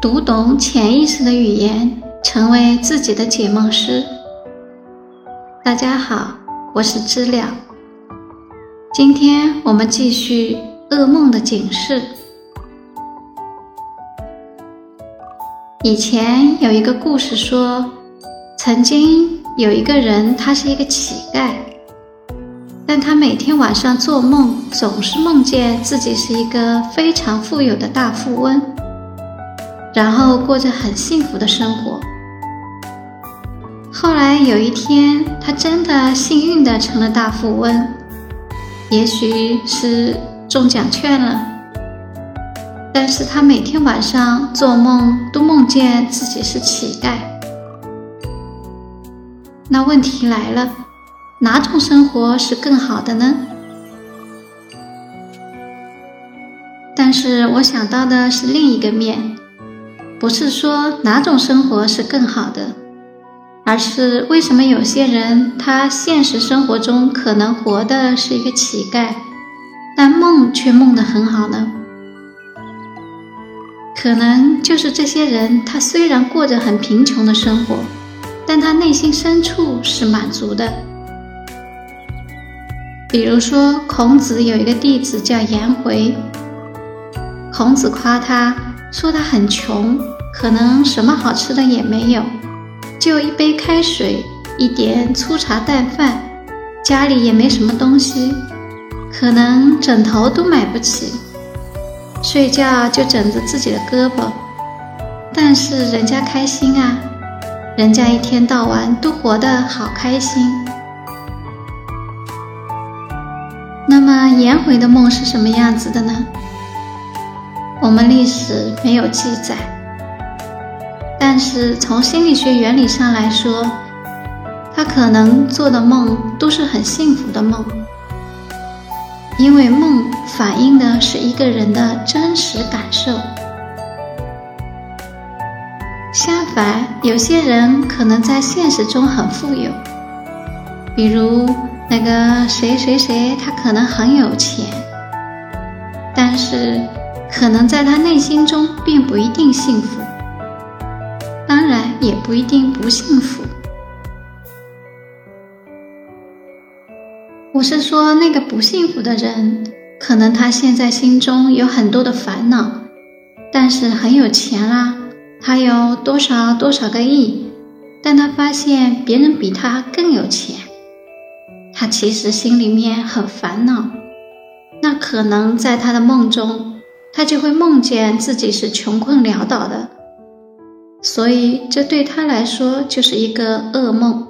读懂潜意识的语言，成为自己的解梦师。大家好，我是知了。今天我们继续噩梦的警示。以前有一个故事说，曾经有一个人，他是一个乞丐。但他每天晚上做梦，总是梦见自己是一个非常富有的大富翁，然后过着很幸福的生活。后来有一天，他真的幸运的成了大富翁，也许是中奖券了。但是他每天晚上做梦都梦见自己是乞丐。那问题来了。哪种生活是更好的呢？但是我想到的是另一个面，不是说哪种生活是更好的，而是为什么有些人他现实生活中可能活的是一个乞丐，但梦却梦得很好呢？可能就是这些人，他虽然过着很贫穷的生活，但他内心深处是满足的。比如说，孔子有一个弟子叫颜回。孔子夸他说他很穷，可能什么好吃的也没有，就一杯开水，一点粗茶淡饭，家里也没什么东西，可能枕头都买不起，睡觉就枕着自己的胳膊。但是人家开心啊，人家一天到晚都活得好开心。那么颜回的梦是什么样子的呢？我们历史没有记载，但是从心理学原理上来说，他可能做的梦都是很幸福的梦，因为梦反映的是一个人的真实感受。相反，有些人可能在现实中很富有，比如。那个谁谁谁，他可能很有钱，但是可能在他内心中并不一定幸福，当然也不一定不幸福。我是说，那个不幸福的人，可能他现在心中有很多的烦恼，但是很有钱啦，他有多少多少个亿，但他发现别人比他更有钱。他其实心里面很烦恼，那可能在他的梦中，他就会梦见自己是穷困潦倒的，所以这对他来说就是一个噩梦。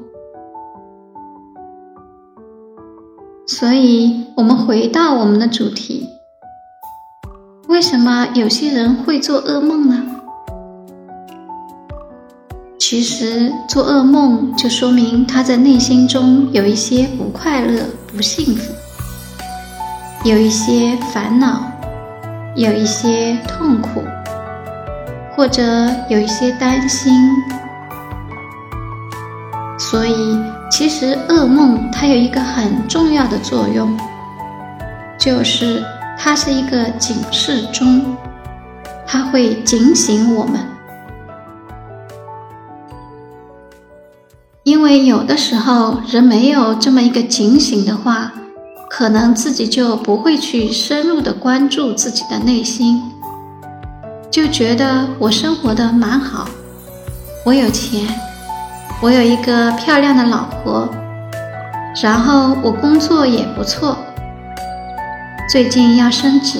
所以，我们回到我们的主题，为什么有些人会做噩梦呢？其实做噩梦就说明他在内心中有一些不快乐、不幸福，有一些烦恼，有一些痛苦，或者有一些担心。所以，其实噩梦它有一个很重要的作用，就是它是一个警示钟，它会警醒我们。因为有的时候人没有这么一个警醒的话，可能自己就不会去深入的关注自己的内心，就觉得我生活的蛮好，我有钱，我有一个漂亮的老婆，然后我工作也不错，最近要升职，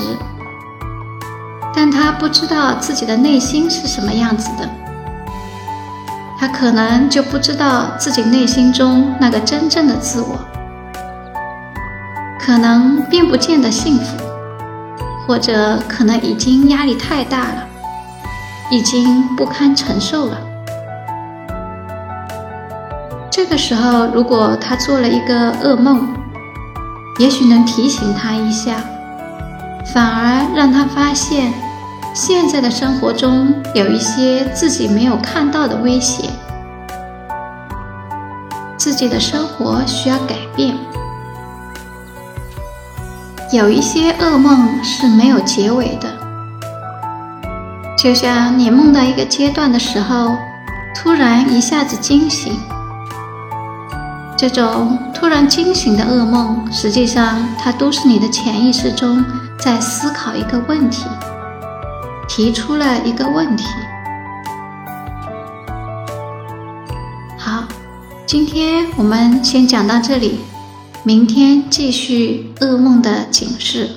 但他不知道自己的内心是什么样子的。他可能就不知道自己内心中那个真正的自我，可能并不见得幸福，或者可能已经压力太大了，已经不堪承受了。这个时候，如果他做了一个噩梦，也许能提醒他一下，反而让他发现。现在的生活中有一些自己没有看到的威胁，自己的生活需要改变。有一些噩梦是没有结尾的，就像你梦到一个阶段的时候，突然一下子惊醒。这种突然惊醒的噩梦，实际上它都是你的潜意识中在思考一个问题，提出了一个问题。好，今天我们先讲到这里，明天继续噩梦的警示。